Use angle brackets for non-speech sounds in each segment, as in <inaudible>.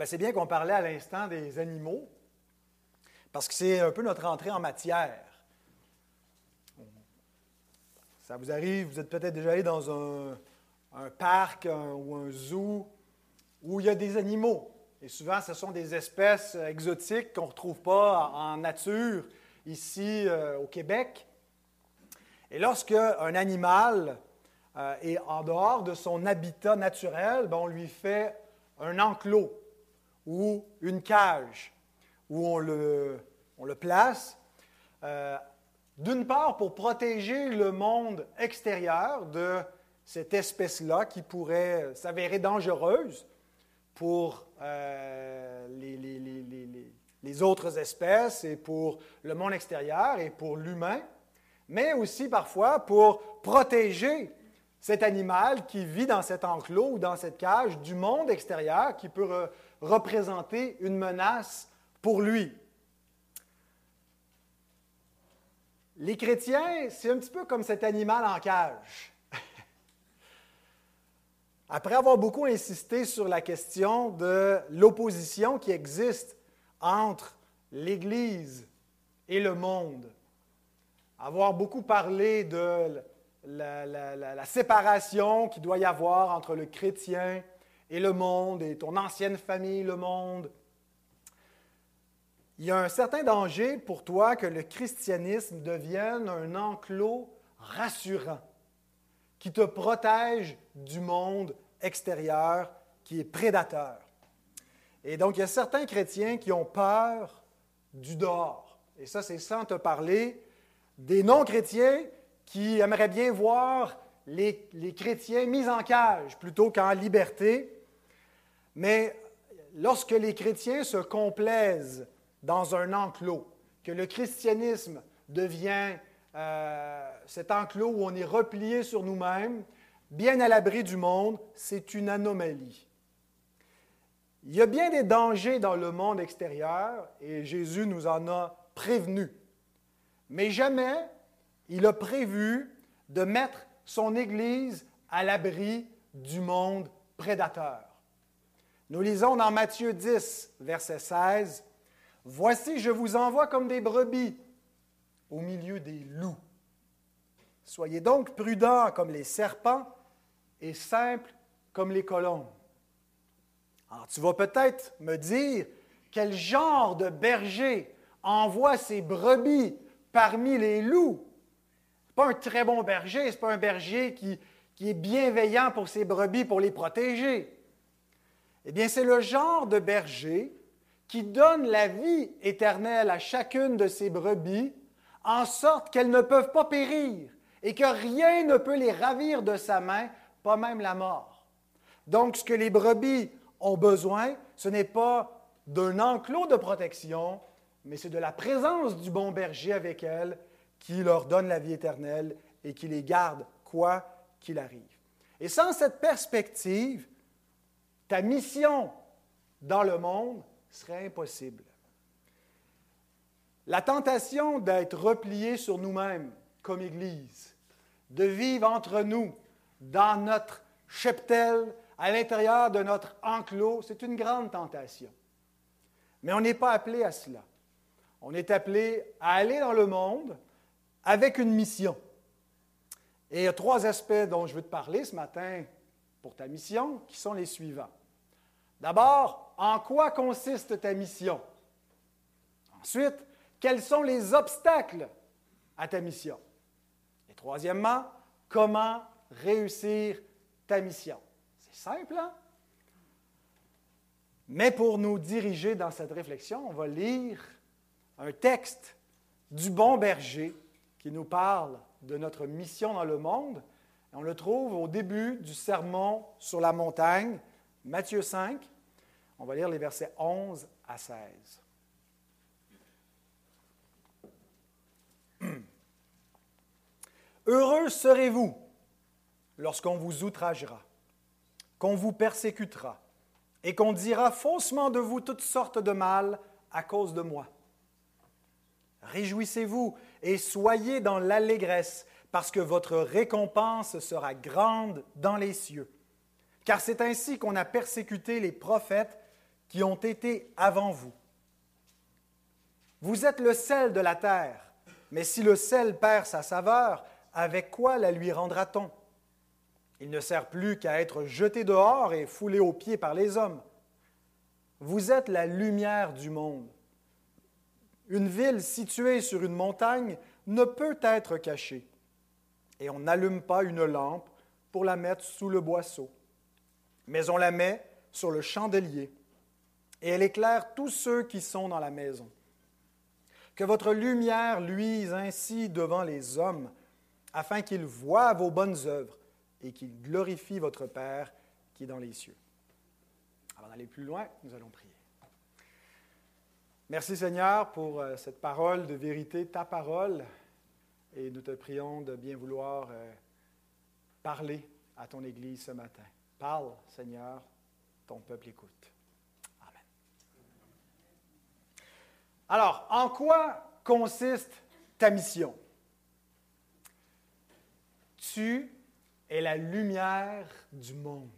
Ben, c'est bien qu'on parlait à l'instant des animaux, parce que c'est un peu notre entrée en matière. Ça vous arrive, vous êtes peut-être déjà allé dans un, parc ou un zoo où il y a des animaux. Et souvent, ce sont des espèces exotiques qu'on ne retrouve pas en nature ici euh, au Québec. Et lorsque un animal euh, est en dehors de son habitat naturel, ben, on lui fait un enclos ou une cage où on le, on le place. Euh, d'une part, pour protéger le monde extérieur de cette espèce-là qui pourrait s'avérer dangereuse pour euh, les, les, autres espèces et pour le monde extérieur et pour l'humain, mais aussi parfois pour protéger cet animal qui vit dans cet enclos ou dans cette cage du monde extérieur qui peut représenter une menace pour lui. Les chrétiens, c'est un petit peu comme cet animal en cage. <laughs> Après avoir beaucoup insisté sur la question de l'opposition qui existe entre l'Église et le monde, avoir beaucoup parlé de la, séparation qu'il doit y avoir entre le chrétien et le monde, et ton ancienne famille, le monde. Il y a un certain danger pour toi que le christianisme devienne un enclos rassurant qui te protège du monde extérieur qui est prédateur. Et donc, il y a certains chrétiens qui ont peur du dehors. Et ça, c'est sans te parler des non-chrétiens qui aimerait bien voir les, chrétiens mis en cage plutôt qu'en liberté. Mais lorsque les chrétiens se complaisent dans un enclos, que le christianisme devient euh, cet enclos où on est replié sur nous-mêmes, bien à l'abri du monde, c'est une anomalie. Il y a bien des dangers dans le monde extérieur et Jésus nous en a prévenus. Mais jamais il a prévu de mettre son Église à l'abri du monde prédateur. Nous lisons dans Matthieu 10, verset 16, Voici, je vous envoie comme des brebis au milieu des loups. Soyez donc prudents comme les serpents et simples comme les colombes. Alors tu vas peut-être me dire quel genre de berger envoie ses brebis parmi les loups? Pas un très bon berger, ce n'est pas un berger qui est bienveillant pour ses brebis, pour les protéger. Eh bien, c'est le genre de berger qui donne la vie éternelle à chacune de ses brebis, en sorte qu'elles ne peuvent pas périr et que rien ne peut les ravir de sa main, pas même la mort. Donc, ce que les brebis ont besoin, ce n'est pas d'un enclos de protection, mais c'est de la présence du bon berger avec elles qui leur donne la vie éternelle et qui les garde quoi qu'il arrive. Et sans cette perspective, ta mission dans le monde serait impossible. La tentation d'être replié sur nous-mêmes comme Église, de vivre entre nous, dans notre cheptel, à l'intérieur de notre enclos, c'est une grande tentation. Mais on n'est pas appelé à cela. On est appelé à aller dans le monde, avec une mission. Et il y a trois aspects dont je veux te parler ce matin pour ta mission, qui sont les suivants. D'abord, en quoi consiste ta mission? Ensuite, quels sont les obstacles à ta mission? Et troisièmement, comment réussir ta mission? C'est simple, hein? Mais pour nous diriger dans cette réflexion, on va lire un texte du bon berger qui nous parle de notre mission dans le monde. on le trouve au début du sermon sur la montagne, Matthieu 5. On va lire les versets 11 à 16. Heureux serez-vous lorsqu'on vous outragera, qu'on vous persécutera et qu'on dira faussement de vous toutes sortes de mal à cause de moi. Réjouissez-vous et soyez dans l'allégresse, parce que votre récompense sera grande dans les cieux. Car c'est ainsi qu'on a persécuté les prophètes qui ont été avant vous. Vous êtes le sel de la terre, mais si le sel perd sa saveur, avec quoi la lui rendra-t-on? Il ne sert plus qu'à être jeté dehors et foulé aux pieds par les hommes. Vous êtes la lumière du monde. Une ville située sur une montagne ne peut être cachée, et on n'allume pas une lampe pour la mettre sous le boisseau, mais on la met sur le chandelier, et elle éclaire tous ceux qui sont dans la maison. Que votre lumière luise ainsi devant les hommes, afin qu'ils voient vos bonnes œuvres et qu'ils glorifient votre Père qui est dans les cieux. Avant d'aller plus loin, nous allons prier. Merci Seigneur pour euh, cette parole de vérité, ta parole, et nous te prions de bien vouloir euh, parler à ton Église ce matin. Parle, Seigneur, ton peuple écoute. Amen. Alors, en quoi consiste ta mission? Tu es la lumière du monde.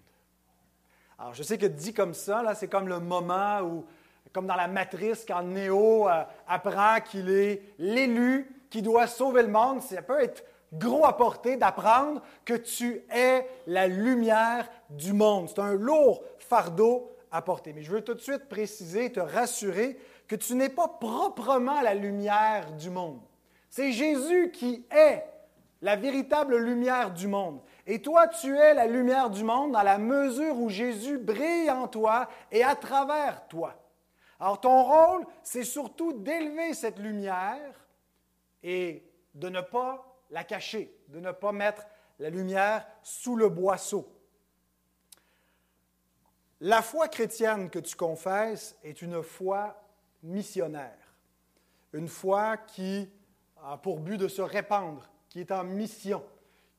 Alors, je sais que dit comme ça, là, c'est comme le moment où, comme dans la matrice, quand Néo euh, apprend qu'il est l'élu qui doit sauver le monde, ça peut être gros à porter d'apprendre que tu es la lumière du monde. C'est un lourd fardeau à porter. Mais je veux tout de suite préciser, te rassurer que tu n'es pas proprement la lumière du monde. C'est Jésus qui est la véritable lumière du monde. Et toi, tu es la lumière du monde dans la mesure où Jésus brille en toi et à travers toi. Alors ton rôle, c'est surtout d'élever cette lumière et de ne pas la cacher, de ne pas mettre la lumière sous le boisseau. La foi chrétienne que tu confesses est une foi missionnaire, une foi qui a pour but de se répandre, qui est en mission,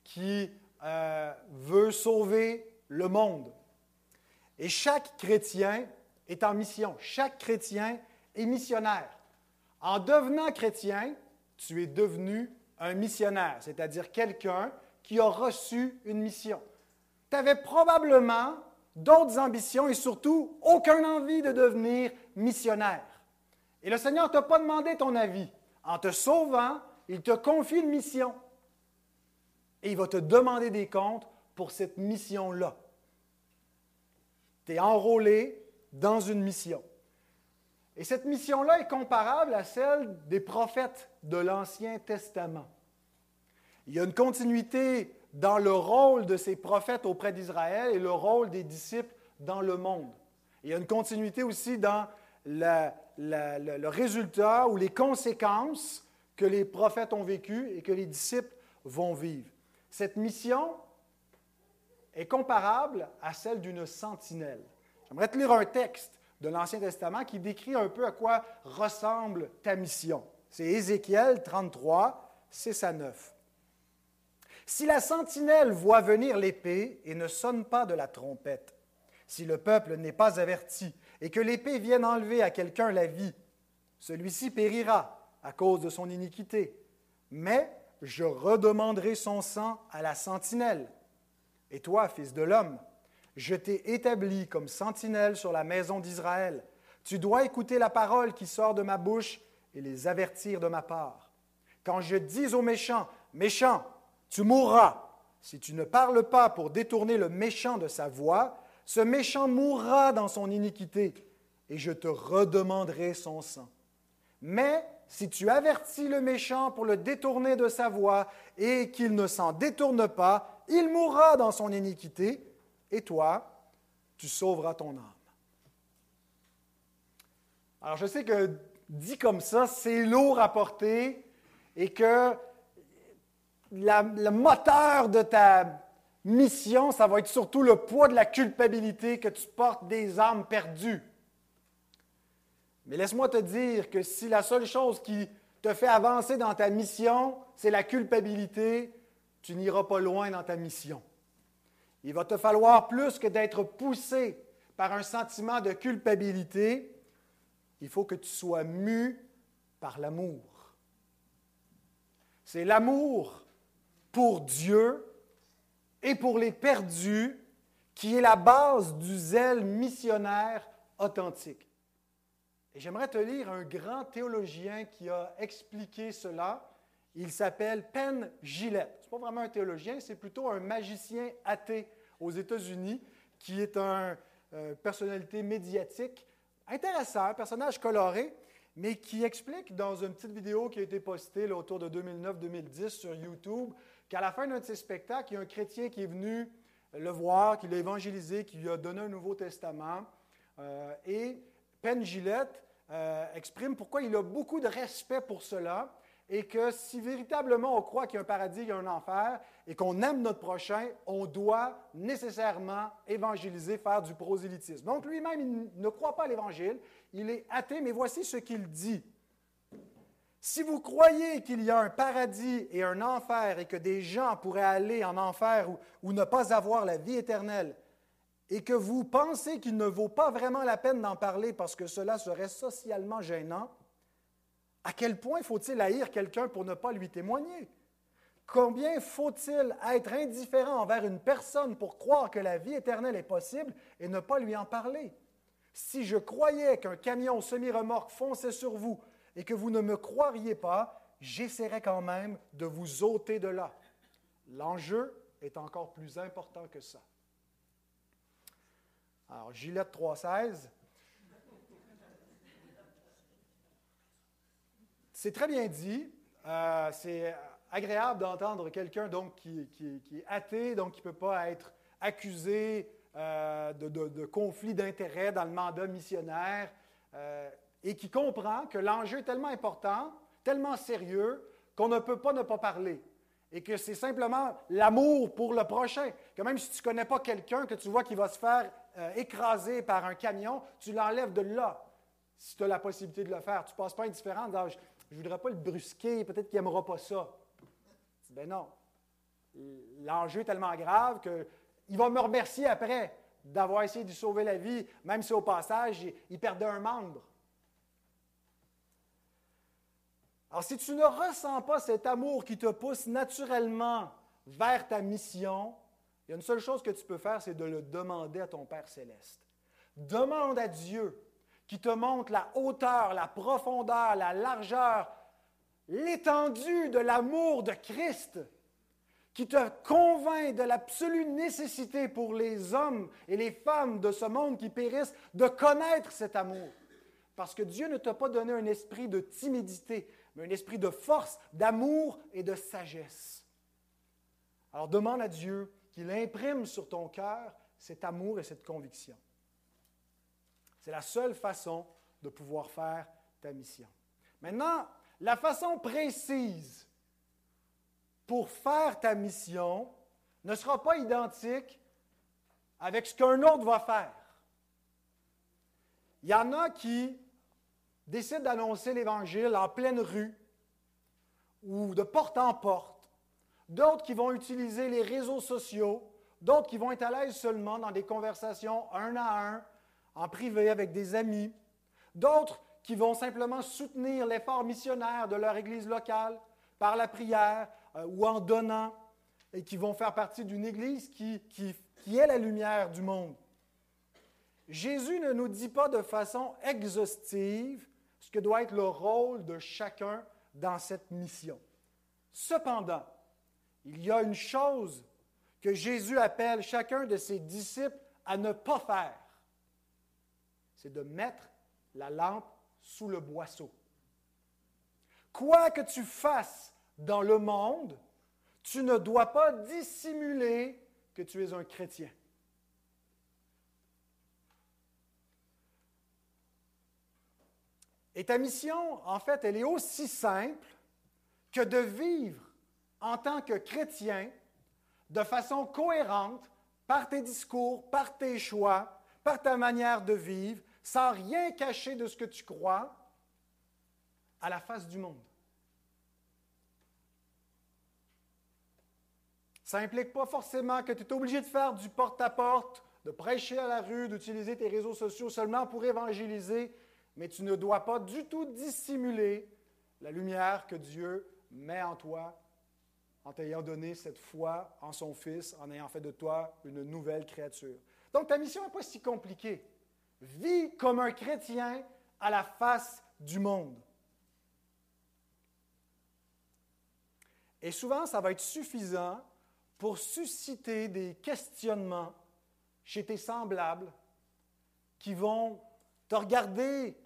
qui euh, veut sauver le monde. Et chaque chrétien est en mission, chaque chrétien est missionnaire. En devenant chrétien, tu es devenu un missionnaire, c'est-à-dire quelqu'un qui a reçu une mission. Tu avais probablement d'autres ambitions et surtout aucune envie de devenir missionnaire. Et le Seigneur ne t'a pas demandé ton avis. En te sauvant, il te confie une mission. Et il va te demander des comptes pour cette mission-là. Tu es enrôlé dans une mission. Et cette mission-là est comparable à celle des prophètes de l'Ancien Testament. Il y a une continuité dans le rôle de ces prophètes auprès d'Israël et le rôle des disciples dans le monde. Il y a une continuité aussi dans le résultat ou les conséquences que les prophètes ont vécues et que les disciples vont vivre. Cette mission est comparable à celle d'une sentinelle. J'aimerais te lire un texte de l'Ancien Testament qui décrit un peu à quoi ressemble ta mission. C'est Ézéchiel 33, 6 à 9. Si la sentinelle voit venir l'épée et ne sonne pas de la trompette, si le peuple n'est pas averti et que l'épée vienne enlever à quelqu'un la vie, celui-ci périra à cause de son iniquité. Mais je redemanderai son sang à la sentinelle. Et toi, fils de l'homme, je t'ai établi comme sentinelle sur la maison d'Israël. Tu dois écouter la parole qui sort de ma bouche et les avertir de ma part. Quand je dis aux méchants, méchant, tu mourras, si tu ne parles pas pour détourner le méchant de sa voix, ce méchant mourra dans son iniquité, et je te redemanderai son sang. Mais si tu avertis le méchant pour le détourner de sa voix, et qu'il ne s'en détourne pas, il mourra dans son iniquité, et toi, tu sauveras ton âme. Alors je sais que dit comme ça, c'est lourd à porter et que le moteur de ta mission, ça va être surtout le poids de la culpabilité que tu portes des âmes perdues. Mais laisse-moi te dire que si la seule chose qui te fait avancer dans ta mission, c'est la culpabilité, tu n'iras pas loin dans ta mission. Il va te falloir plus que d'être poussé par un sentiment de culpabilité. Il faut que tu sois mu par l'amour. C'est l'amour pour Dieu et pour les perdus qui est la base du zèle missionnaire authentique. Et j'aimerais te lire un grand théologien qui a expliqué cela. Il s'appelle Penn Gillette. Ce n'est pas vraiment un théologien, c'est plutôt un magicien athée aux États-Unis qui est une euh, personnalité médiatique intéressant, un personnage coloré, mais qui explique dans une petite vidéo qui a été postée autour de 2009-2010 sur YouTube qu'à la fin d'un de ses spectacles, il y a un chrétien qui est venu le voir, qui l'a évangélisé, qui lui a donné un Nouveau Testament. Euh, et Penn Gillette euh, exprime pourquoi il a beaucoup de respect pour cela et que si véritablement on croit qu'il y a un paradis, il y a un enfer, et qu'on aime notre prochain, on doit nécessairement évangéliser, faire du prosélytisme. Donc lui-même, il ne croit pas à l'Évangile, il est athée, mais voici ce qu'il dit. Si vous croyez qu'il y a un paradis et un enfer et que des gens pourraient aller en enfer ou, ou ne pas avoir la vie éternelle, et que vous pensez qu'il ne vaut pas vraiment la peine d'en parler parce que cela serait socialement gênant, à quel point faut-il haïr quelqu'un pour ne pas lui témoigner? Combien faut-il être indifférent envers une personne pour croire que la vie éternelle est possible et ne pas lui en parler? Si je croyais qu'un camion semi-remorque fonçait sur vous et que vous ne me croiriez pas, j'essaierais quand même de vous ôter de là. L'enjeu est encore plus important que ça. Alors, Gillette 316, C'est très bien dit. Euh, c'est agréable d'entendre quelqu'un donc qui, est athée, donc qui ne peut pas être accusé euh, de, conflit d'intérêts dans le mandat missionnaire euh, et qui comprend que l'enjeu est tellement important, tellement sérieux, qu'on ne peut pas ne pas parler. Et que c'est simplement l'amour pour le prochain. Que même si tu ne connais pas quelqu'un que tu vois qui va se faire écraser par un camion, tu l'enlèves de là si tu as la possibilité de le faire. Tu ne passes pas indifférent je ne voudrais pas le brusquer, peut-être qu'il n'aimera pas ça. Ben non. L'enjeu est tellement grave qu'il va me remercier après d'avoir essayé de sauver la vie, même si au passage, il perdait un membre. Alors, si tu ne ressens pas cet amour qui te pousse naturellement vers ta mission, il y a une seule chose que tu peux faire, c'est de le demander à ton Père céleste. Demande à Dieu qui te montre la hauteur, la profondeur, la largeur, l'étendue de l'amour de Christ, qui te convainc de l'absolue nécessité pour les hommes et les femmes de ce monde qui périssent de connaître cet amour. Parce que Dieu ne t'a pas donné un esprit de timidité, mais un esprit de force, d'amour et de sagesse. Alors demande à Dieu qu'il imprime sur ton cœur cet amour et cette conviction. C'est la seule façon de pouvoir faire ta mission. Maintenant, la façon précise pour faire ta mission ne sera pas identique avec ce qu'un autre va faire. Il y en a qui décident d'annoncer l'Évangile en pleine rue ou de porte en porte, d'autres qui vont utiliser les réseaux sociaux, d'autres qui vont être à l'aise seulement dans des conversations un à un en privé avec des amis, d'autres qui vont simplement soutenir l'effort missionnaire de leur Église locale par la prière euh, ou en donnant, et qui vont faire partie d'une Église qui, est la lumière du monde. Jésus ne nous dit pas de façon exhaustive ce que doit être le rôle de chacun dans cette mission. Cependant, il y a une chose que Jésus appelle chacun de ses disciples à ne pas faire c'est de mettre la lampe sous le boisseau. Quoi que tu fasses dans le monde, tu ne dois pas dissimuler que tu es un chrétien. Et ta mission, en fait, elle est aussi simple que de vivre en tant que chrétien de façon cohérente par tes discours, par tes choix, par ta manière de vivre, sans rien cacher de ce que tu crois, à la face du monde. Ça n'implique pas forcément que tu es obligé de faire du porte-à-porte, de prêcher à la rue, d'utiliser tes réseaux sociaux seulement pour évangéliser, mais tu ne dois pas du tout dissimuler la lumière que Dieu met en toi en t'ayant donné cette foi en son Fils, en ayant fait de toi une nouvelle créature. Donc ta mission n'est pas si compliquée. Vis comme un chrétien à la face du monde. Et souvent, ça va être suffisant pour susciter des questionnements chez tes semblables qui vont te regarder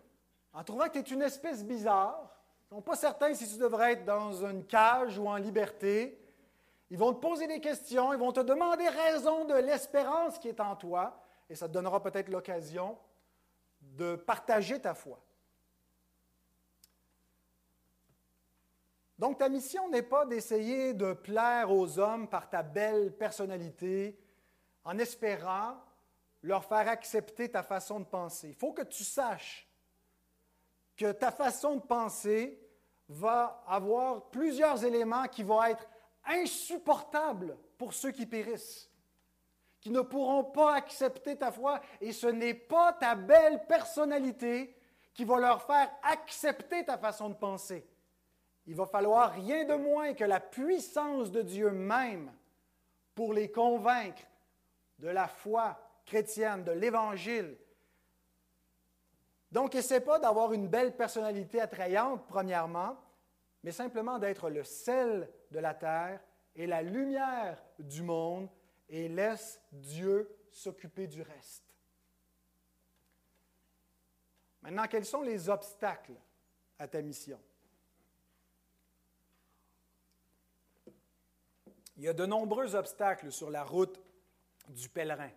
en trouvant que tu es une espèce bizarre. Ils ne sont pas certains si tu devrais être dans une cage ou en liberté. Ils vont te poser des questions, ils vont te demander raison de l'espérance qui est en toi, et ça te donnera peut-être l'occasion de partager ta foi. Donc ta mission n'est pas d'essayer de plaire aux hommes par ta belle personnalité en espérant leur faire accepter ta façon de penser. Il faut que tu saches que ta façon de penser va avoir plusieurs éléments qui vont être insupportables pour ceux qui périssent, ne pourront pas accepter ta foi, et ce n'est pas ta belle personnalité qui va leur faire accepter ta façon de penser. Il va falloir rien de moins que la puissance de Dieu même pour les convaincre de la foi chrétienne, de l'Évangile. Donc, essaie pas d'avoir une belle personnalité attrayante, premièrement, mais simplement d'être le sel de la terre et la lumière du monde et laisse Dieu s'occuper du reste. Maintenant, quels sont les obstacles à ta mission? Il y a de nombreux obstacles sur la route du pèlerin.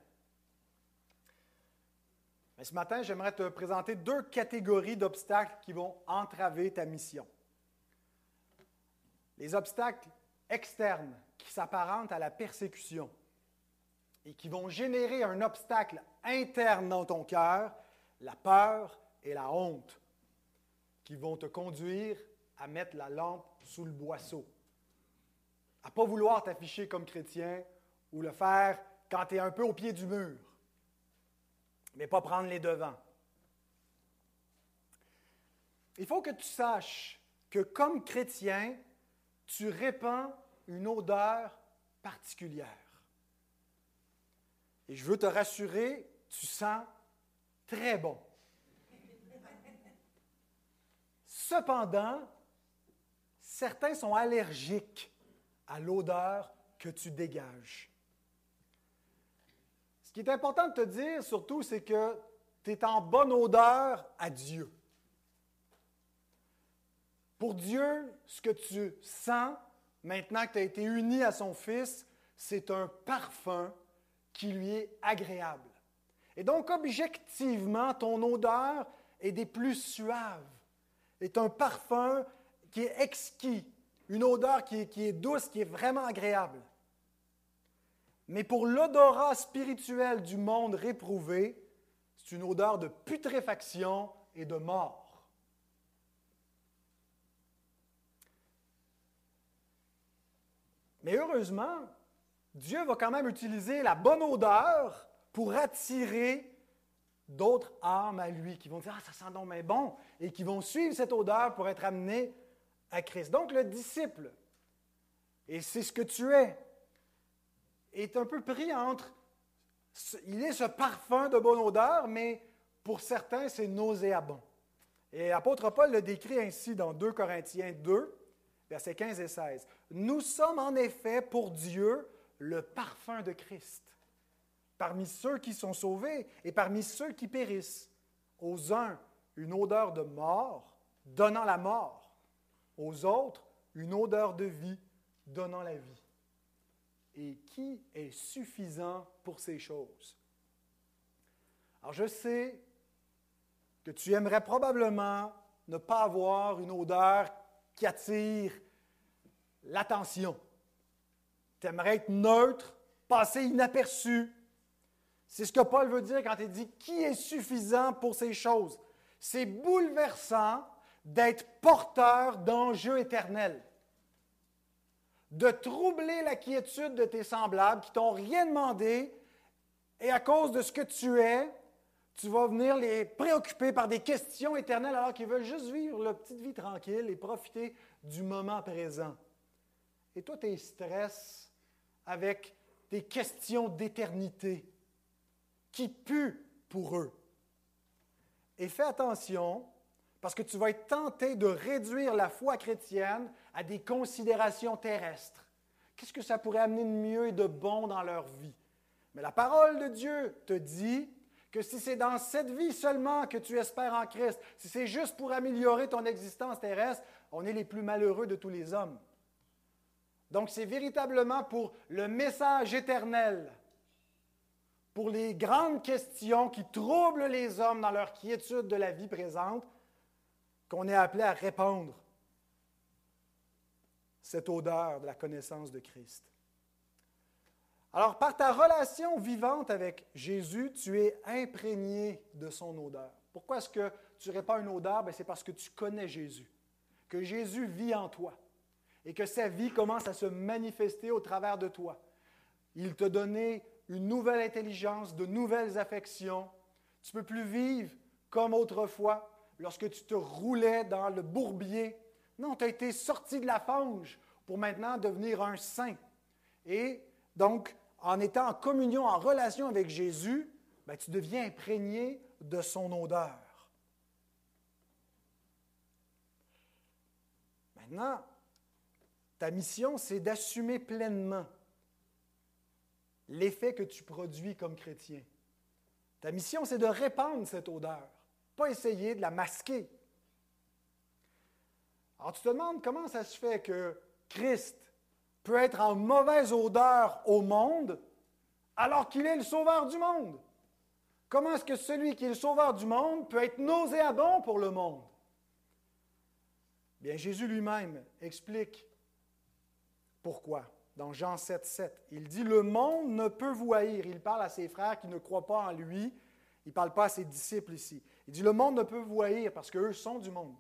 Mais ce matin, j'aimerais te présenter deux catégories d'obstacles qui vont entraver ta mission. Les obstacles externes qui s'apparentent à la persécution et qui vont générer un obstacle interne dans ton cœur, la peur et la honte, qui vont te conduire à mettre la lampe sous le boisseau, à ne pas vouloir t'afficher comme chrétien ou le faire quand tu es un peu au pied du mur mais pas prendre les devants. Il faut que tu saches que comme chrétien, tu répands une odeur particulière. Et je veux te rassurer, tu sens très bon. Cependant, certains sont allergiques à l'odeur que tu dégages. Ce qui est important de te dire surtout, c'est que tu es en bonne odeur à Dieu. Pour Dieu, ce que tu sens maintenant que tu as été uni à son Fils, c'est un parfum qui lui est agréable. Et donc, objectivement, ton odeur est des plus suaves, est un parfum qui est exquis, une odeur qui est, qui est douce, qui est vraiment agréable. Mais pour l'odorat spirituel du monde réprouvé, c'est une odeur de putréfaction et de mort. Mais heureusement, Dieu va quand même utiliser la bonne odeur pour attirer d'autres âmes à lui, qui vont dire Ah, ça sent donc mais bon, et qui vont suivre cette odeur pour être amenés à Christ. Donc, le disciple, et c'est ce que tu es, est un peu pris entre. Il est ce parfum de bonne odeur, mais pour certains, c'est nauséabond. Et l'apôtre Paul le décrit ainsi dans 2 Corinthiens 2, versets 15 et 16. Nous sommes en effet pour Dieu le parfum de Christ, parmi ceux qui sont sauvés et parmi ceux qui périssent. Aux uns, une odeur de mort, donnant la mort. Aux autres, une odeur de vie, donnant la vie et qui est suffisant pour ces choses? Alors je sais que tu aimerais probablement ne pas avoir une odeur qui attire l'attention. Tu aimerais être neutre, passer inaperçu. C'est ce que Paul veut dire quand il dit qui est suffisant pour ces choses? C'est bouleversant d'être porteur d'enjeux éternels de troubler la quiétude de tes semblables qui t'ont rien demandé, et à cause de ce que tu es, tu vas venir les préoccuper par des questions éternelles alors qu'ils veulent juste vivre leur petite vie tranquille et profiter du moment présent. Et toi, tu stresses avec des questions d'éternité qui puent pour eux. Et fais attention, parce que tu vas être tenté de réduire la foi chrétienne à des considérations terrestres. Qu'est-ce que ça pourrait amener de mieux et de bon dans leur vie? Mais la parole de Dieu te dit que si c'est dans cette vie seulement que tu espères en Christ, si c'est juste pour améliorer ton existence terrestre, on est les plus malheureux de tous les hommes. Donc c'est véritablement pour le message éternel, pour les grandes questions qui troublent les hommes dans leur quiétude de la vie présente, qu'on est appelé à répondre cette odeur de la connaissance de Christ. Alors, par ta relation vivante avec Jésus, tu es imprégné de son odeur. Pourquoi est-ce que tu répands une odeur? Ben, c'est parce que tu connais Jésus, que Jésus vit en toi et que sa vie commence à se manifester au travers de toi. Il t'a donné une nouvelle intelligence, de nouvelles affections. Tu ne peux plus vivre comme autrefois, lorsque tu te roulais dans le bourbier. Non, tu as été sorti de la fange pour maintenant devenir un saint. Et donc, en étant en communion, en relation avec Jésus, ben, tu deviens imprégné de son odeur. Maintenant, ta mission, c'est d'assumer pleinement l'effet que tu produis comme chrétien. Ta mission, c'est de répandre cette odeur, pas essayer de la masquer. Alors tu te demandes comment ça se fait que Christ peut être en mauvaise odeur au monde alors qu'il est le sauveur du monde? Comment est-ce que celui qui est le sauveur du monde peut être nauséabond pour le monde? Bien, Jésus lui-même explique pourquoi? Dans Jean 7, 7, il dit, Le monde ne peut vous haïr. Il parle à ses frères qui ne croient pas en lui. Il ne parle pas à ses disciples ici. Il dit, Le monde ne peut vous haïr parce qu'eux sont du monde.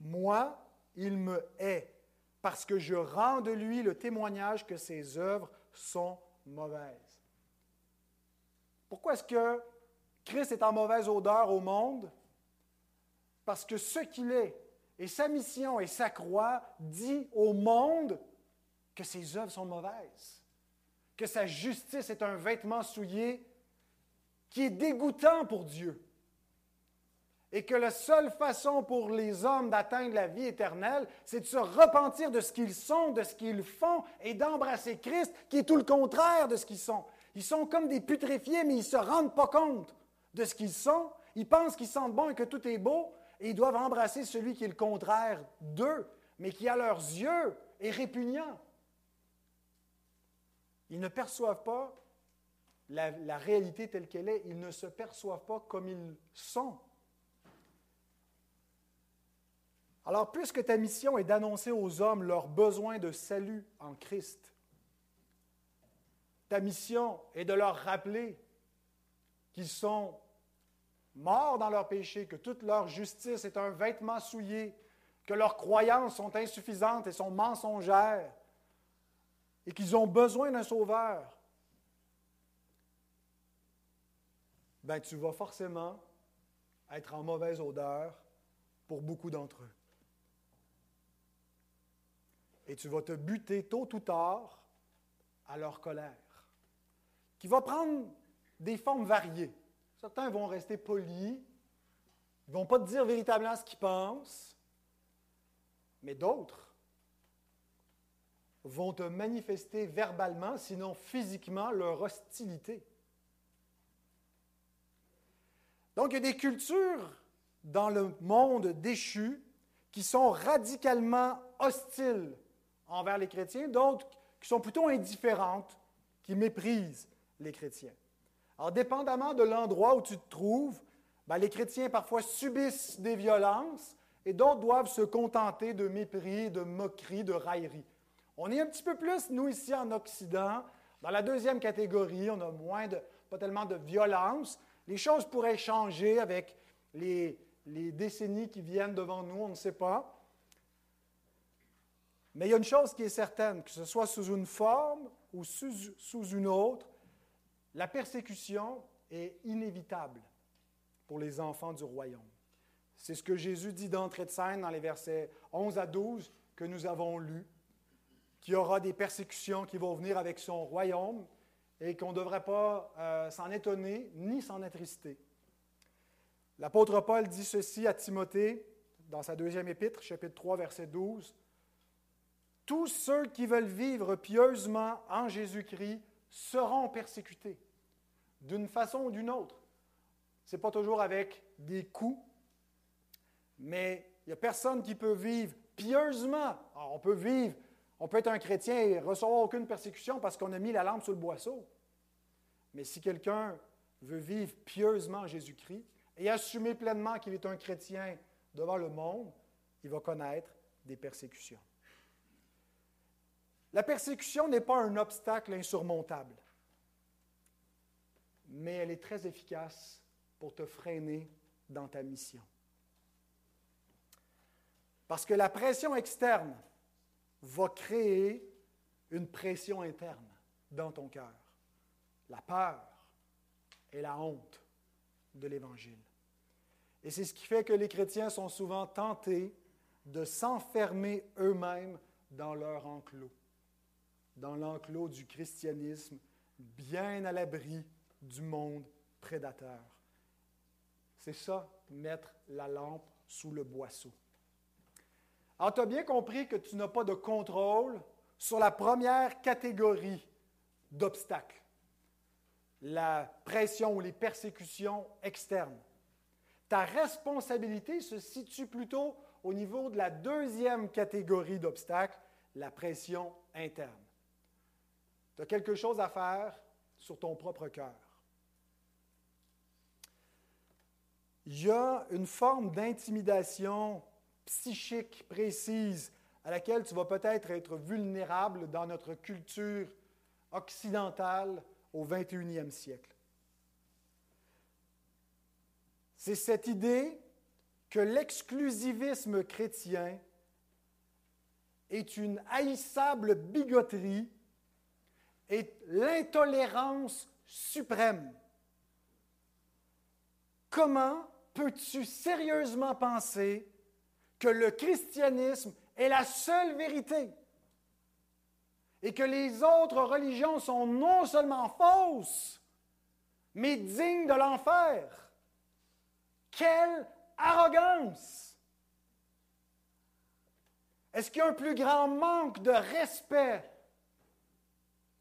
Moi, il me hait parce que je rends de lui le témoignage que ses œuvres sont mauvaises. Pourquoi est-ce que Christ est en mauvaise odeur au monde? Parce que ce qu'il est et sa mission et sa croix dit au monde que ses œuvres sont mauvaises, que sa justice est un vêtement souillé qui est dégoûtant pour Dieu et que la seule façon pour les hommes d'atteindre la vie éternelle, c'est de se repentir de ce qu'ils sont, de ce qu'ils font, et d'embrasser Christ, qui est tout le contraire de ce qu'ils sont. Ils sont comme des putréfiés, mais ils ne se rendent pas compte de ce qu'ils sont. Ils pensent qu'ils sentent bon et que tout est beau, et ils doivent embrasser celui qui est le contraire d'eux, mais qui à leurs yeux est répugnant. Ils ne perçoivent pas la, réalité telle qu'elle est, ils ne se perçoivent pas comme ils sont. Alors, puisque ta mission est d'annoncer aux hommes leur besoin de salut en Christ, ta mission est de leur rappeler qu'ils sont morts dans leur péché, que toute leur justice est un vêtement souillé, que leurs croyances sont insuffisantes et sont mensongères, et qu'ils ont besoin d'un sauveur, ben tu vas forcément être en mauvaise odeur pour beaucoup d'entre eux et tu vas te buter tôt ou tard à leur colère, qui va prendre des formes variées. Certains vont rester polis, ils ne vont pas te dire véritablement ce qu'ils pensent, mais d'autres vont te manifester verbalement, sinon physiquement, leur hostilité. Donc il y a des cultures dans le monde déchu qui sont radicalement hostiles envers les chrétiens, d'autres qui sont plutôt indifférentes, qui méprisent les chrétiens. Alors, dépendamment de l'endroit où tu te trouves, ben, les chrétiens parfois subissent des violences et d'autres doivent se contenter de mépris, de moquerie, de raillerie. On est un petit peu plus, nous ici en Occident, dans la deuxième catégorie, on a moins de, pas tellement de violence. Les choses pourraient changer avec les, les décennies qui viennent devant nous, on ne sait pas. Mais il y a une chose qui est certaine, que ce soit sous une forme ou sous, une autre, la persécution est inévitable pour les enfants du royaume. C'est ce que Jésus dit d'entrée de scène dans les versets 11 à 12 que nous avons lus, qu'il y aura des persécutions qui vont venir avec son royaume et qu'on ne devrait pas euh, s'en étonner ni s'en attrister. L'apôtre Paul dit ceci à Timothée dans sa deuxième épître, chapitre 3, verset 12. Tous ceux qui veulent vivre pieusement en Jésus-Christ seront persécutés, d'une façon ou d'une autre. Ce n'est pas toujours avec des coups, mais il n'y a personne qui peut vivre pieusement. on peut vivre, on peut être un chrétien et recevoir aucune persécution parce qu'on a mis la lampe sur le boisseau. Mais si quelqu'un veut vivre pieusement Jésus-Christ et assumer pleinement qu'il est un chrétien devant le monde, il va connaître des persécutions. La persécution n'est pas un obstacle insurmontable, mais elle est très efficace pour te freiner dans ta mission. Parce que la pression externe va créer une pression interne dans ton cœur. La peur et la honte de l'Évangile. Et c'est ce qui fait que les chrétiens sont souvent tentés de s'enfermer eux-mêmes dans leur enclos, dans l'enclos du christianisme, bien à l'abri du monde prédateur. C'est ça, mettre la lampe sous le boisseau. Alors, tu as bien compris que tu n'as pas de contrôle sur la première catégorie d'obstacles, la pression ou les persécutions externes. Ta responsabilité se situe plutôt au niveau de la deuxième catégorie d'obstacles, la pression interne. Tu as quelque chose à faire sur ton propre cœur. Il y a une forme d'intimidation psychique précise à laquelle tu vas peut-être être vulnérable dans notre culture occidentale au 21e siècle. C'est cette idée que l'exclusivisme chrétien est une haïssable bigoterie et l'intolérance suprême. Comment peux-tu sérieusement penser que le christianisme est la seule vérité et que les autres religions sont non seulement fausses, mais dignes de l'enfer. Quelle arrogance! Est-ce qu'il y a un plus grand manque de respect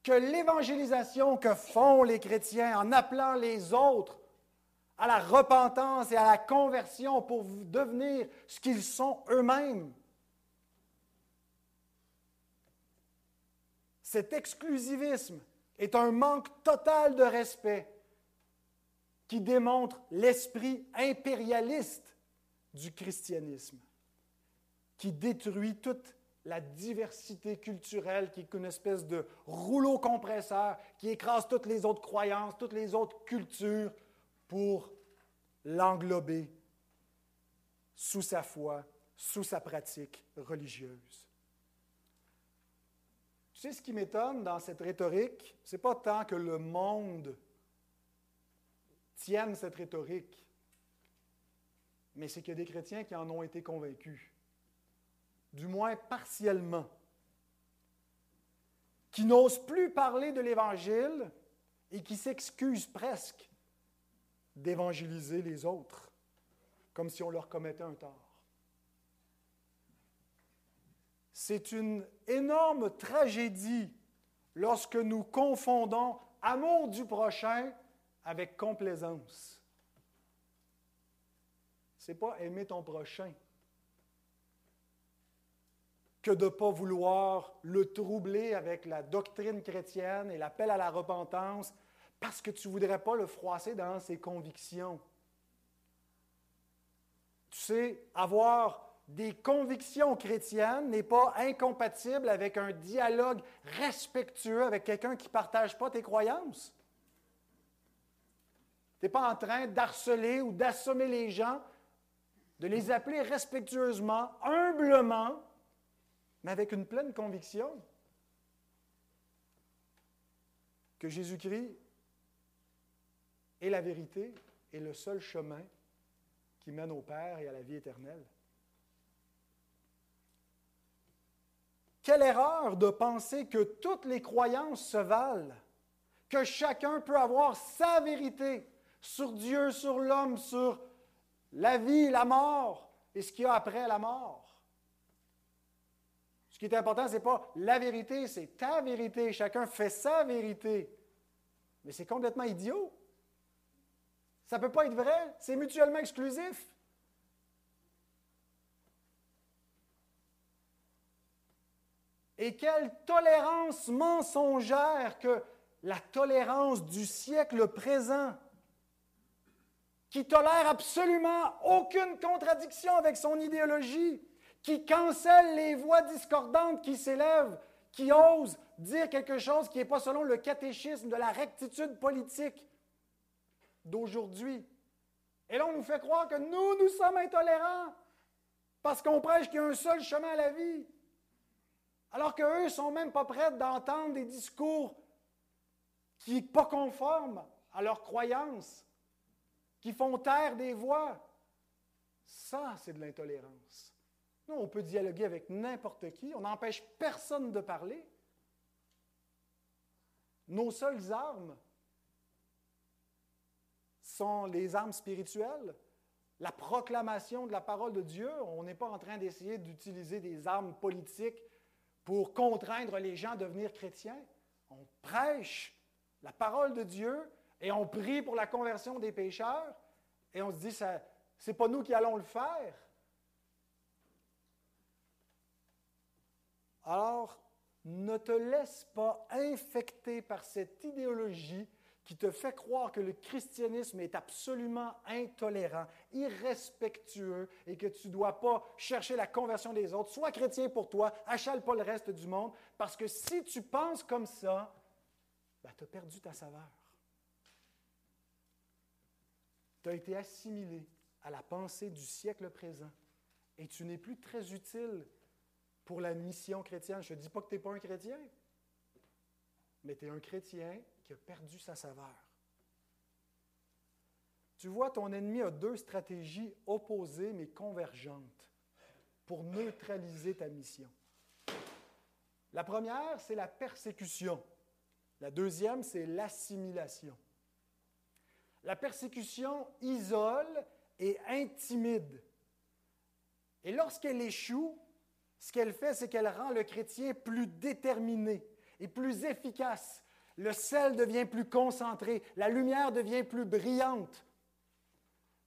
que l'évangélisation que font les chrétiens en appelant les autres à la repentance et à la conversion pour devenir ce qu'ils sont eux-mêmes. Cet exclusivisme est un manque total de respect qui démontre l'esprit impérialiste du christianisme, qui détruit toute la diversité culturelle, qui est une espèce de rouleau compresseur, qui écrase toutes les autres croyances, toutes les autres cultures, pour l'englober sous sa foi, sous sa pratique religieuse. Tu sais ce qui m'étonne dans cette rhétorique, ce n'est pas tant que le monde tienne cette rhétorique, mais c'est qu'il y a des chrétiens qui en ont été convaincus, du moins partiellement, qui n'osent plus parler de l'Évangile et qui s'excusent presque d'évangéliser les autres, comme si on leur commettait un tort. C'est une énorme tragédie lorsque nous confondons amour du prochain avec complaisance. Ce n'est pas aimer ton prochain que de ne pas vouloir le troubler avec la doctrine chrétienne et l'appel à la repentance parce que tu ne voudrais pas le froisser dans ses convictions. Tu sais, avoir des convictions chrétiennes n'est pas incompatible avec un dialogue respectueux avec quelqu'un qui ne partage pas tes croyances. Tu n'es pas en train d'harceler ou d'assommer les gens, de les appeler respectueusement, humblement, mais avec une pleine conviction que Jésus-Christ et la vérité est le seul chemin qui mène au Père et à la vie éternelle. Quelle erreur de penser que toutes les croyances se valent, que chacun peut avoir sa vérité sur Dieu, sur l'homme, sur la vie, la mort et ce qu'il y a après la mort. Ce qui est important, ce n'est pas la vérité, c'est ta vérité. Chacun fait sa vérité. Mais c'est complètement idiot. Ça ne peut pas être vrai. C'est mutuellement exclusif. Et quelle tolérance mensongère que la tolérance du siècle présent, qui tolère absolument aucune contradiction avec son idéologie, qui cancelle les voix discordantes qui s'élèvent, qui osent dire quelque chose qui n'est pas selon le catéchisme de la rectitude politique d'aujourd'hui. Et là, on nous fait croire que nous, nous sommes intolérants parce qu'on prêche qu'il y a un seul chemin à la vie. Alors qu'eux ne sont même pas prêts d'entendre des discours qui sont pas conformes à leurs croyances, qui font taire des voix. Ça, c'est de l'intolérance. Nous, on peut dialoguer avec n'importe qui, on n'empêche personne de parler. Nos seules armes sont les armes spirituelles, la proclamation de la parole de Dieu. On n'est pas en train d'essayer d'utiliser des armes politiques pour contraindre les gens à devenir chrétiens. On prêche la parole de Dieu et on prie pour la conversion des pécheurs et on se dit, ce n'est pas nous qui allons le faire. Alors, ne te laisse pas infecter par cette idéologie qui te fait croire que le christianisme est absolument intolérant, irrespectueux et que tu ne dois pas chercher la conversion des autres. Sois chrétien pour toi, achale pas le reste du monde, parce que si tu penses comme ça, ben, tu as perdu ta saveur. Tu as été assimilé à la pensée du siècle présent et tu n'es plus très utile pour la mission chrétienne. Je ne dis pas que tu n'es pas un chrétien, mais tu es un chrétien qui a perdu sa saveur. Tu vois, ton ennemi a deux stratégies opposées mais convergentes pour neutraliser ta mission. La première, c'est la persécution. La deuxième, c'est l'assimilation. La persécution isole et intimide. Et lorsqu'elle échoue, ce qu'elle fait, c'est qu'elle rend le chrétien plus déterminé et plus efficace. Le sel devient plus concentré, la lumière devient plus brillante.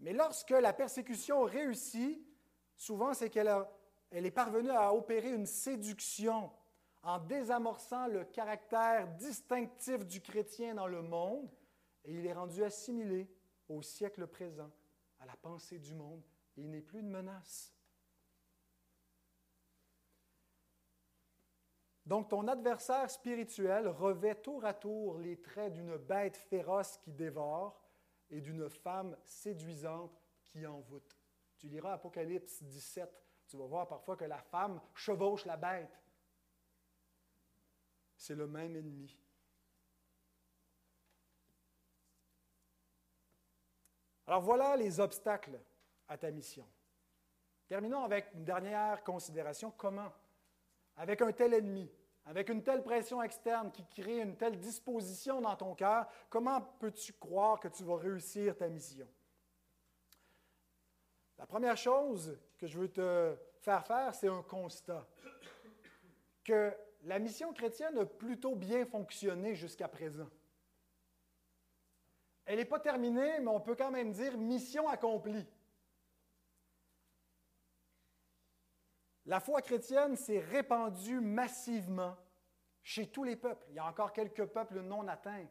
Mais lorsque la persécution réussit, souvent c'est qu'elle elle est parvenue à opérer une séduction en désamorçant le caractère distinctif du chrétien dans le monde, et il est rendu assimilé au siècle présent, à la pensée du monde, et il n'est plus une menace. Donc ton adversaire spirituel revêt tour à tour les traits d'une bête féroce qui dévore et d'une femme séduisante qui envoûte. Tu liras Apocalypse 17, tu vas voir parfois que la femme chevauche la bête. C'est le même ennemi. Alors voilà les obstacles à ta mission. Terminons avec une dernière considération. Comment avec un tel ennemi, avec une telle pression externe qui crée une telle disposition dans ton cœur, comment peux-tu croire que tu vas réussir ta mission? La première chose que je veux te faire faire, c'est un constat. Que la mission chrétienne a plutôt bien fonctionné jusqu'à présent. Elle n'est pas terminée, mais on peut quand même dire mission accomplie. La foi chrétienne s'est répandue massivement chez tous les peuples. Il y a encore quelques peuples non atteints,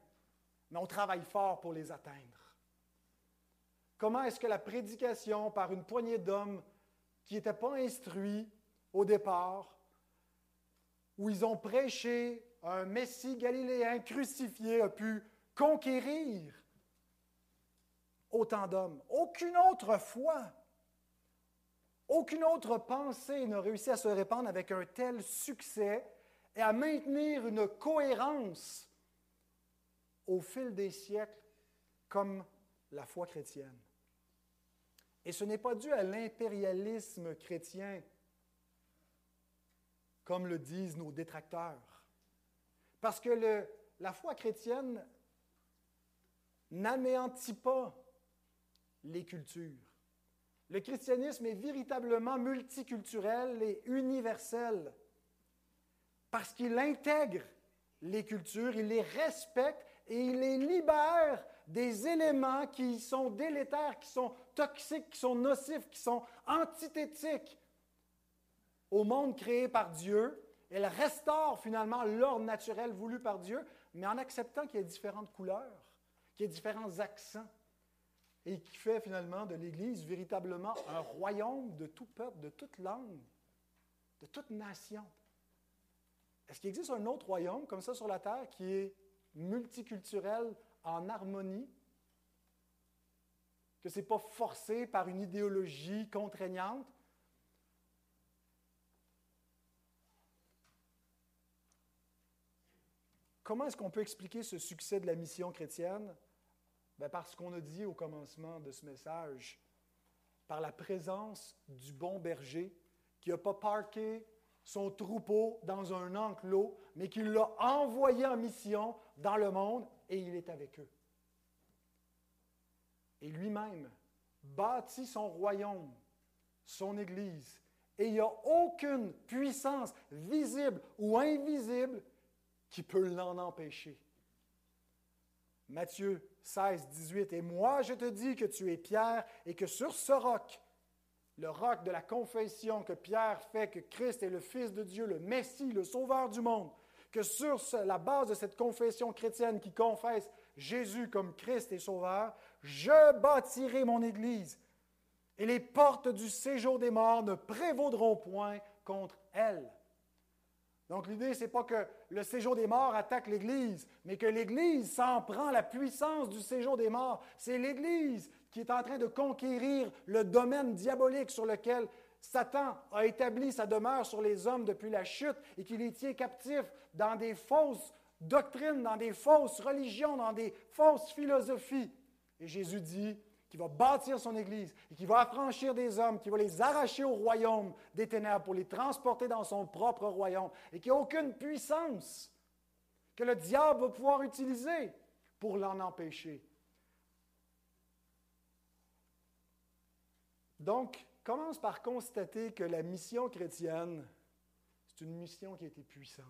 mais on travaille fort pour les atteindre. Comment est-ce que la prédication par une poignée d'hommes qui n'étaient pas instruits au départ, où ils ont prêché un Messie galiléen crucifié, a pu conquérir autant d'hommes? Aucune autre foi aucune autre pensée n'a réussi à se répandre avec un tel succès et à maintenir une cohérence au fil des siècles comme la foi chrétienne. Et ce n'est pas dû à l'impérialisme chrétien, comme le disent nos détracteurs. Parce que la foi chrétienne n'anéantit pas les cultures Le christianisme est véritablement multiculturel et universel parce qu'il intègre les cultures, il les respecte et il les libère des éléments qui sont délétères, qui sont toxiques, qui sont nocifs, qui sont antithétiques au monde créé par Dieu. Elle restaure finalement l'ordre naturel voulu par Dieu, mais en acceptant qu'il y ait différentes couleurs, qu'il y ait différents accents, et qui fait finalement de l'Église véritablement un royaume de tout peuple, de toute langue, de toute nation. Est-ce qu'il existe un autre royaume comme ça sur la terre qui est multiculturel, en harmonie, que ce n'est pas forcé par une idéologie contraignante? Comment est-ce qu'on peut expliquer ce succès de la mission chrétienne? Ben, parce qu'on a dit au commencement de ce message, par la présence du bon berger qui n'a pas parqué son troupeau dans un enclos, mais qui l'a envoyé en mission dans le monde et il est avec eux. Et lui-même bâtit son royaume, son Église, et il n'y a aucune puissance visible ou invisible qui peut l'en empêcher. Matthieu 16, 18, Et moi je te dis que tu es Pierre et que sur ce roc, le roc de la confession que Pierre fait que Christ est le Fils de Dieu, le Messie, le Sauveur du monde, que sur la base de cette confession chrétienne qui confesse Jésus comme Christ et Sauveur, je bâtirai mon Église et les portes du séjour des morts ne prévaudront point contre elle. Donc l'idée, ce n'est pas que le séjour des morts attaque l'Église, mais que l'Église s'en prend la puissance du séjour des morts. C'est l'Église qui est en train de conquérir le domaine diabolique sur lequel Satan a établi sa demeure sur les hommes depuis la chute et qui les tient captifs dans des fausses doctrines, dans des fausses religions, dans des fausses philosophies. Et Jésus dit, qui va bâtir son Église et qui va affranchir des hommes, qui va les arracher au royaume des ténèbres pour les transporter dans son propre royaume et qui n'a aucune puissance que le diable va pouvoir utiliser pour l'en empêcher. Donc, commence par constater que la mission chrétienne, c'est une mission qui a été puissante.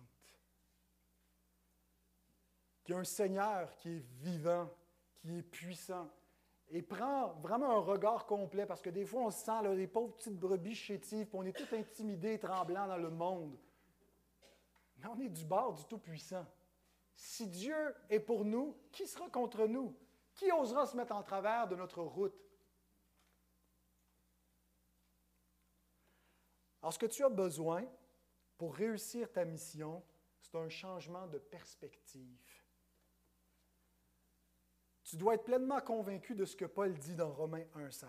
Qu'il y a un Seigneur qui est vivant, qui est puissant, et prend vraiment un regard complet, parce que des fois, on se sent des pauvres petites brebis chétives, puis on est tout intimidés et tremblants dans le monde. Mais on est du bord du Tout-Puissant. Si Dieu est pour nous, qui sera contre nous? Qui osera se mettre en travers de notre route? Alors, ce que tu as besoin pour réussir ta mission, c'est un changement de perspective. Tu dois être pleinement convaincu de ce que Paul dit dans Romains 1,16.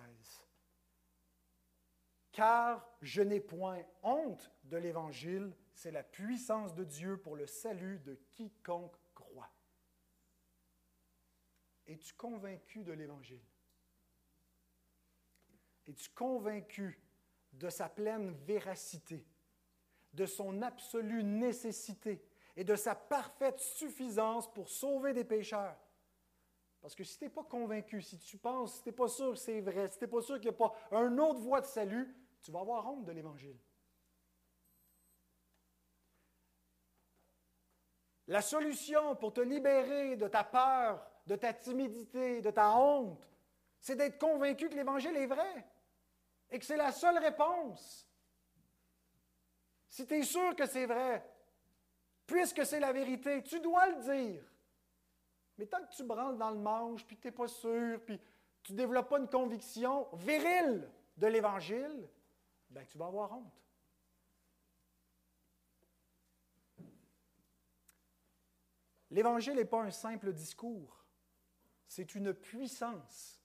Car je n'ai point honte de l'Évangile, c'est la puissance de Dieu pour le salut de quiconque croit. Es-tu convaincu de l'Évangile? Es-tu convaincu de sa pleine véracité, de son absolue nécessité et de sa parfaite suffisance pour sauver des pécheurs? Parce que si tu n'es pas convaincu, si tu penses, si tu n'es pas sûr que c'est vrai, si tu n'es pas sûr qu'il n'y a pas une autre voie de salut, tu vas avoir honte de l'Évangile. La solution pour te libérer de ta peur, de ta timidité, de ta honte, c'est d'être convaincu que l'Évangile est vrai et que c'est la seule réponse. Si tu es sûr que c'est vrai, puisque c'est la vérité, tu dois le dire. Mais tant que tu branles dans le manche, puis tu n'es pas sûr, puis tu ne développes pas une conviction virile de l'Évangile, ben tu vas avoir honte. L'Évangile n'est pas un simple discours, c'est une puissance.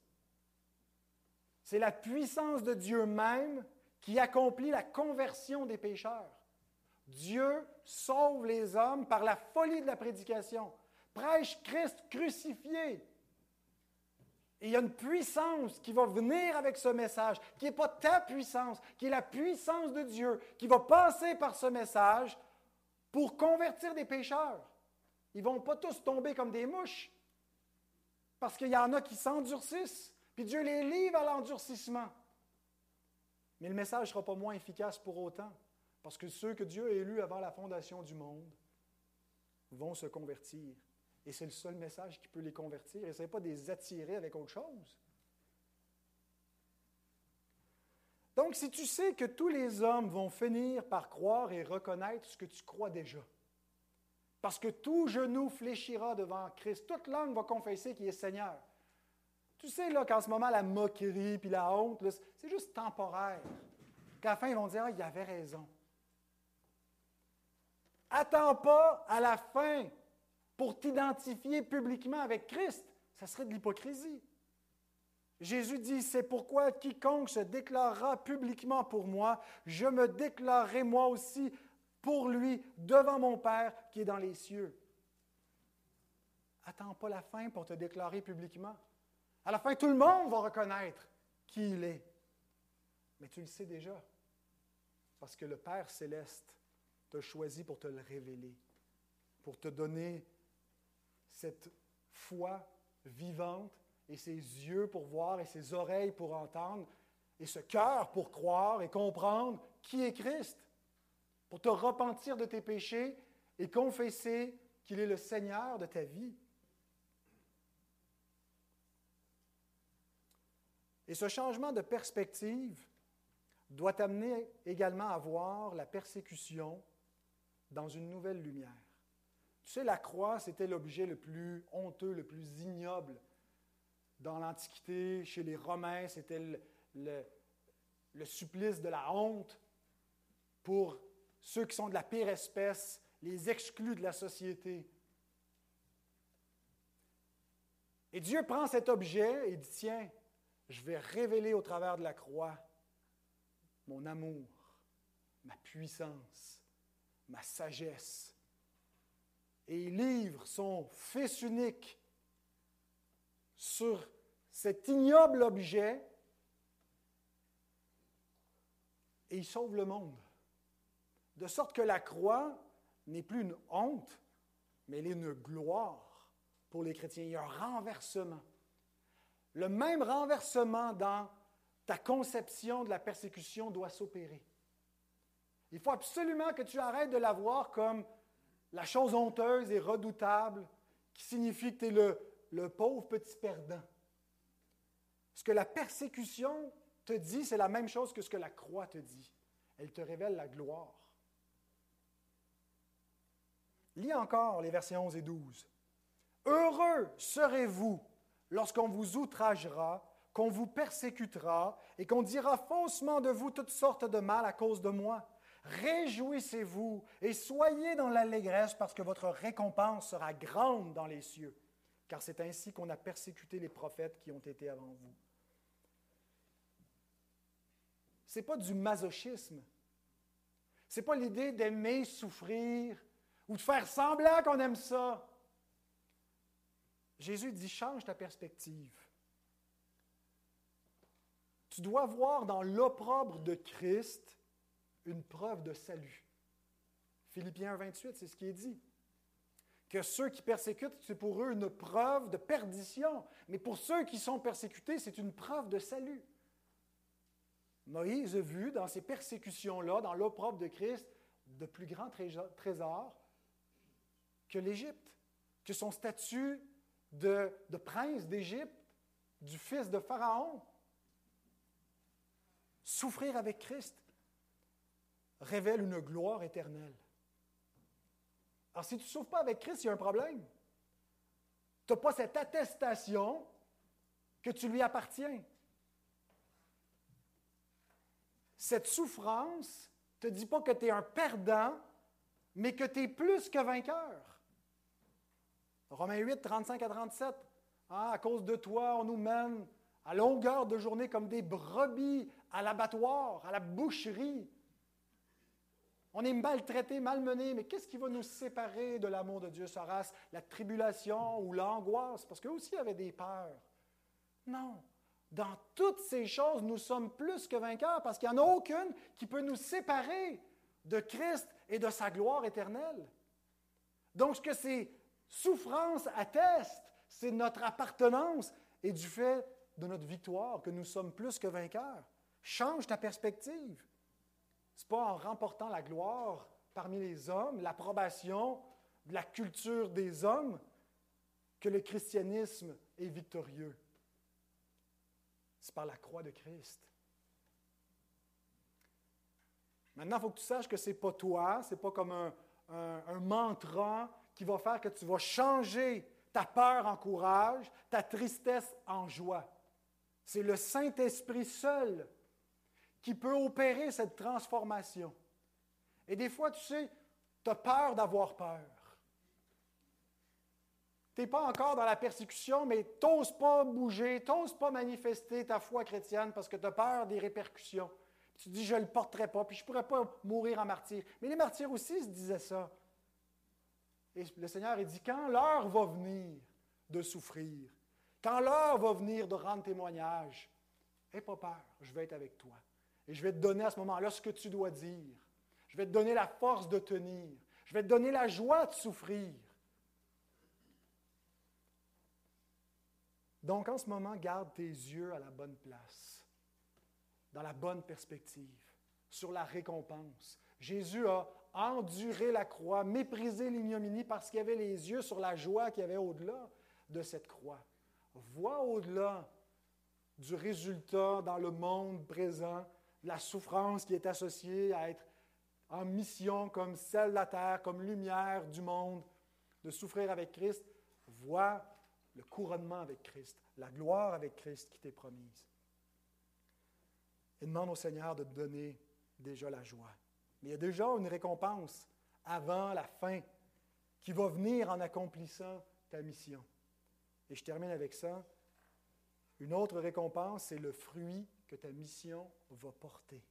C'est la puissance de Dieu même qui accomplit la conversion des pécheurs. Dieu sauve les hommes par la folie de la prédication prêche Christ crucifié. Et il y a une puissance qui va venir avec ce message, qui n'est pas ta puissance, qui est la puissance de Dieu, qui va passer par ce message pour convertir des pécheurs. Ils ne vont pas tous tomber comme des mouches, parce qu'il y en a qui s'endurcissent, puis Dieu les livre à l'endurcissement. Mais le message ne sera pas moins efficace pour autant, parce que ceux que Dieu a élus avant la fondation du monde vont se convertir. Et c'est le seul message qui peut les convertir. Essayez pas de les attirer avec autre chose. Donc, si tu sais que tous les hommes vont finir par croire et reconnaître ce que tu crois déjà, parce que tout genou fléchira devant Christ, toute langue va confesser qu'il est Seigneur. Tu sais là qu'en ce moment, la moquerie puis la honte, c'est juste temporaire. Qu'à la fin, ils vont dire, ah, il avait raison. Attends pas à la fin pour t'identifier publiquement avec Christ. Ça serait de l'hypocrisie. Jésus dit, c'est pourquoi quiconque se déclarera publiquement pour moi, je me déclarerai moi aussi pour lui devant mon Père qui est dans les cieux. Attends pas la fin pour te déclarer publiquement. À la fin, tout le monde va reconnaître qui il est. Mais tu le sais déjà, parce que le Père céleste t'a choisi pour te le révéler, pour te donner cette foi vivante et ses yeux pour voir et ses oreilles pour entendre et ce cœur pour croire et comprendre qui est Christ, pour te repentir de tes péchés et confesser qu'il est le Seigneur de ta vie. Et ce changement de perspective doit t'amener également à voir la persécution dans une nouvelle lumière. Tu sais, la croix, c'était l'objet le plus honteux, le plus ignoble dans l'Antiquité, chez les Romains, c'était le, supplice de la honte pour ceux qui sont de la pire espèce, les exclus de la société. Et Dieu prend cet objet et dit, tiens, je vais révéler au travers de la croix mon amour, ma puissance, ma sagesse. Et il livre son Fils unique sur cet ignoble objet et il sauve le monde. De sorte que la croix n'est plus une honte, mais elle est une gloire pour les chrétiens. Il y a un renversement. Le même renversement dans ta conception de la persécution doit s'opérer. Il faut absolument que tu arrêtes de la voir comme la chose honteuse et redoutable qui signifie que tu es le, pauvre petit perdant. Ce que la persécution te dit, c'est la même chose que ce que la croix te dit. Elle te révèle la gloire. Lis encore les versets 11 et 12. Heureux serez-vous lorsqu'on vous outragera, qu'on vous persécutera et qu'on dira faussement de vous toutes sortes de mal à cause de moi. Réjouissez-vous et soyez dans l'allégresse parce que votre récompense sera grande dans les cieux car c'est ainsi qu'on a persécuté les prophètes qui ont été avant vous. Ce n'est pas du masochisme. Ce n'est pas l'idée d'aimer souffrir ou de faire semblant qu'on aime ça. Jésus dit change ta perspective. Tu dois voir dans l'opprobre de Christ une preuve de salut. Philippiens 28, c'est ce qui est dit que ceux qui persécutent, c'est pour eux une preuve de perdition, mais pour ceux qui sont persécutés, c'est une preuve de salut. Moïse a vu dans ces persécutions-là, dans l'opprobre de Christ, de plus grands trésors que l'Égypte, que son statut de, de prince d'Égypte, du fils de Pharaon. Souffrir avec Christ révèle une gloire éternelle. Alors, si tu ne souffres pas avec Christ, il y a un problème. Tu n'as pas cette attestation que tu lui appartiens. Cette souffrance ne te dit pas que tu es un perdant, mais que tu es plus que vainqueur. Romains 8, 35 à 37. Ah, à cause de toi, on nous mène à longueur de journée comme des brebis à l'abattoir, à la boucherie. On est maltraité, malmené, mais qu'est-ce qui va nous séparer de l'amour de Dieu, Soras? La tribulation ou l'angoisse? Parce qu'eux aussi avaient des peurs. Non. Dans toutes ces choses, nous sommes plus que vainqueurs parce qu'il n'y en a aucune qui peut nous séparer de Christ et de sa gloire éternelle. Donc, ce que ces souffrances attestent, c'est notre appartenance et du fait de notre victoire que nous sommes plus que vainqueurs. Change ta perspective. Ce n'est pas en remportant la gloire parmi les hommes, l'approbation de la culture des hommes, que le christianisme est victorieux. C'est par la croix de Christ. Maintenant, il faut que tu saches que ce n'est pas toi, ce n'est pas comme un, un, mantra qui va faire que tu vas changer ta peur en courage, ta tristesse en joie. C'est le Saint-Esprit seul qui peut opérer cette transformation. Et des fois, tu sais, tu as peur d'avoir peur. Tu n'es pas encore dans la persécution, mais tu n'oses pas bouger, tu n'oses pas manifester ta foi chrétienne parce que tu as peur des répercussions. tu dis, je ne le porterai pas, puis je ne pourrais pas mourir en martyr. Mais les martyrs aussi se disaient ça. Et le Seigneur il dit, quand l'heure va venir de souffrir, quand l'heure va venir de rendre témoignage, n'aie pas peur, je vais être avec toi. Et je vais te donner à ce moment-là ce que tu dois dire. Je vais te donner la force de tenir. Je vais te donner la joie de souffrir. Donc en ce moment, garde tes yeux à la bonne place, dans la bonne perspective, sur la récompense. Jésus a enduré la croix, méprisé l'ignominie parce qu'il avait les yeux sur la joie qu'il y avait au-delà de cette croix. Vois au-delà du résultat dans le monde présent, la souffrance qui est associée à être en mission comme celle de la terre, comme lumière du monde, de souffrir avec Christ. Vois le couronnement avec Christ, la gloire avec Christ qui t'est promise. Et demande au Seigneur de te donner déjà la joie. Mais il y a déjà une récompense avant la fin qui va venir en accomplissant ta mission. Et je termine avec ça. Une autre récompense, c'est le fruit que ta mission va porter.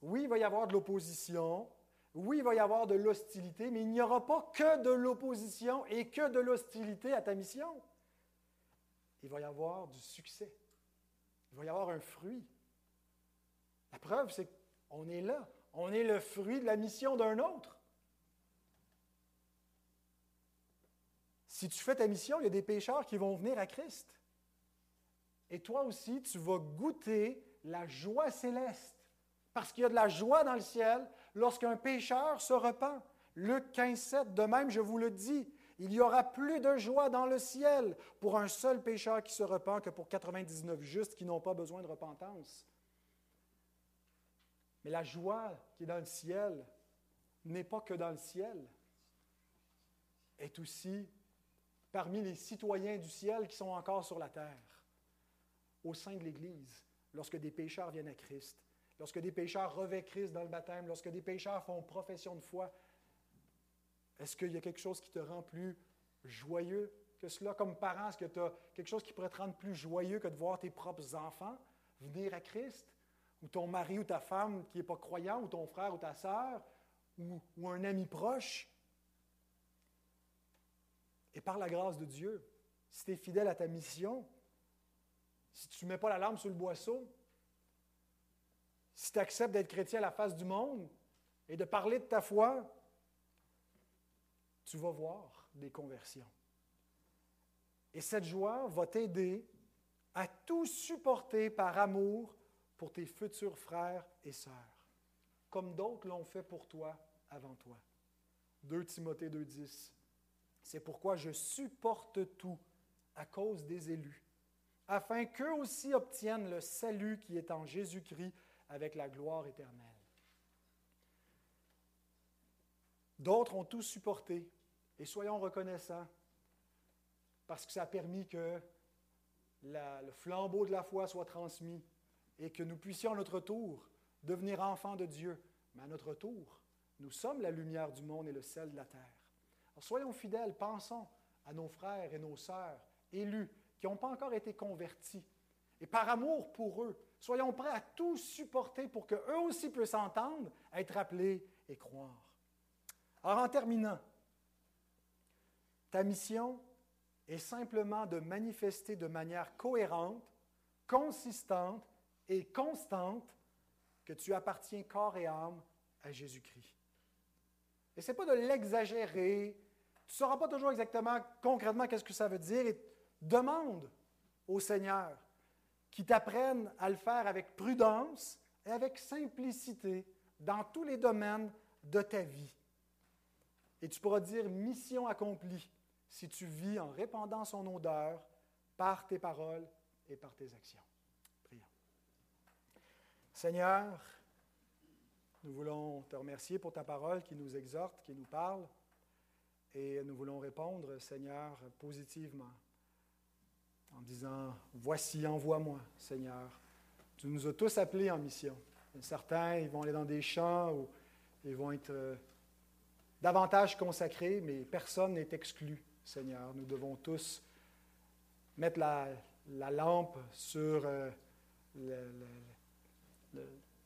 Oui, il va y avoir de l'opposition, oui, il va y avoir de l'hostilité, mais il n'y aura pas que de l'opposition et que de l'hostilité à ta mission. Il va y avoir du succès. Il va y avoir un fruit. La preuve, c'est qu'on est là. On est le fruit de la mission d'un autre. Si tu fais ta mission, il y a des pécheurs qui vont venir à Christ. Et toi aussi, tu vas goûter la joie céleste. Parce qu'il y a de la joie dans le ciel lorsqu'un pécheur se repent. Luc 15, 7, de même, je vous le dis, il y aura plus de joie dans le ciel pour un seul pécheur qui se repent que pour 99 justes qui n'ont pas besoin de repentance. Mais la joie qui est dans le ciel n'est pas que dans le ciel, est aussi parmi les citoyens du ciel qui sont encore sur la terre, au sein de l'Église, lorsque des pécheurs viennent à Christ lorsque des pécheurs revêtent Christ dans le baptême, lorsque des pécheurs font profession de foi, est-ce qu'il y a quelque chose qui te rend plus joyeux que cela? Comme parent, est-ce que tu as quelque chose qui pourrait te rendre plus joyeux que de voir tes propres enfants venir à Christ? Ou ton mari ou ta femme qui n'est pas croyant, ou ton frère ou ta sœur, ou, ou un ami proche? Et par la grâce de Dieu, si tu es fidèle à ta mission, si tu ne mets pas la lampe sur le boisseau, si tu acceptes d'être chrétien à la face du monde et de parler de ta foi, tu vas voir des conversions. Et cette joie va t'aider à tout supporter par amour pour tes futurs frères et sœurs, comme d'autres l'ont fait pour toi avant toi. 2 Timothée 2.10. C'est pourquoi je supporte tout à cause des élus, afin qu'eux aussi obtiennent le salut qui est en Jésus-Christ avec la gloire éternelle. D'autres ont tout supporté et soyons reconnaissants parce que ça a permis que le flambeau de la foi soit transmis et que nous puissions à notre tour devenir enfants de Dieu. Mais à notre tour, nous sommes la lumière du monde et le sel de la terre. Soyons fidèles, pensons à nos frères et nos sœurs élus qui n'ont pas encore été convertis. Et par amour pour eux, Soyons prêts à tout supporter pour qu'eux aussi puissent entendre, être appelés et croire. Alors en terminant, ta mission est simplement de manifester de manière cohérente, consistante et constante que tu appartiens corps et âme à Jésus-Christ. Et ce n'est pas de l'exagérer. Tu ne sauras pas toujours exactement concrètement qu'est-ce que ça veut dire. Demande au Seigneur qui t'apprennent à le faire avec prudence et avec simplicité dans tous les domaines de ta vie. Et tu pourras dire mission accomplie si tu vis en répandant son odeur par tes paroles et par tes actions. Prions. Seigneur, nous voulons te remercier pour ta parole qui nous exhorte, qui nous parle, et nous voulons répondre, Seigneur, positivement en disant, Voici, envoie-moi, Seigneur. Tu nous as tous appelés en mission. Certains, ils vont aller dans des champs où ils vont être euh, davantage consacrés, mais personne n'est exclu, Seigneur. Nous devons tous mettre la, lampe sur euh,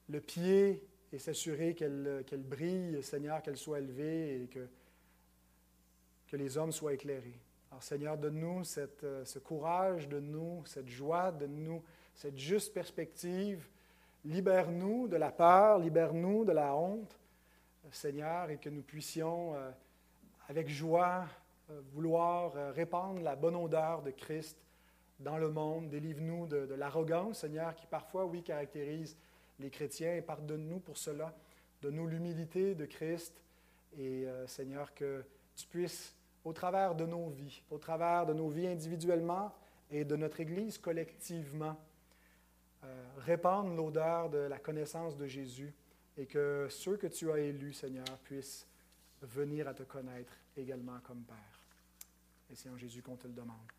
le, pied et s'assurer qu'elle brille, Seigneur, qu'elle soit élevée et que, que les hommes soient éclairés. Seigneur, donne-nous euh, ce courage, donne-nous cette joie, donne-nous cette juste perspective. Libère-nous de la peur, libère-nous de la honte, Seigneur, et que nous puissions, euh, avec joie, euh, vouloir répandre la bonne odeur de Christ dans le monde. Délivre-nous de l'arrogance, Seigneur, qui parfois, oui, caractérise les chrétiens, et pardonne-nous pour cela. Donne-nous l'humilité de Christ, et Seigneur, que tu puisses au travers de nos vies, au travers de nos vies individuellement et de notre Église collectivement, euh, répandre l'odeur de la connaissance de Jésus et que ceux que tu as élus, Seigneur, puissent venir à te connaître également comme Père. Et c'est en Jésus qu'on te le demande.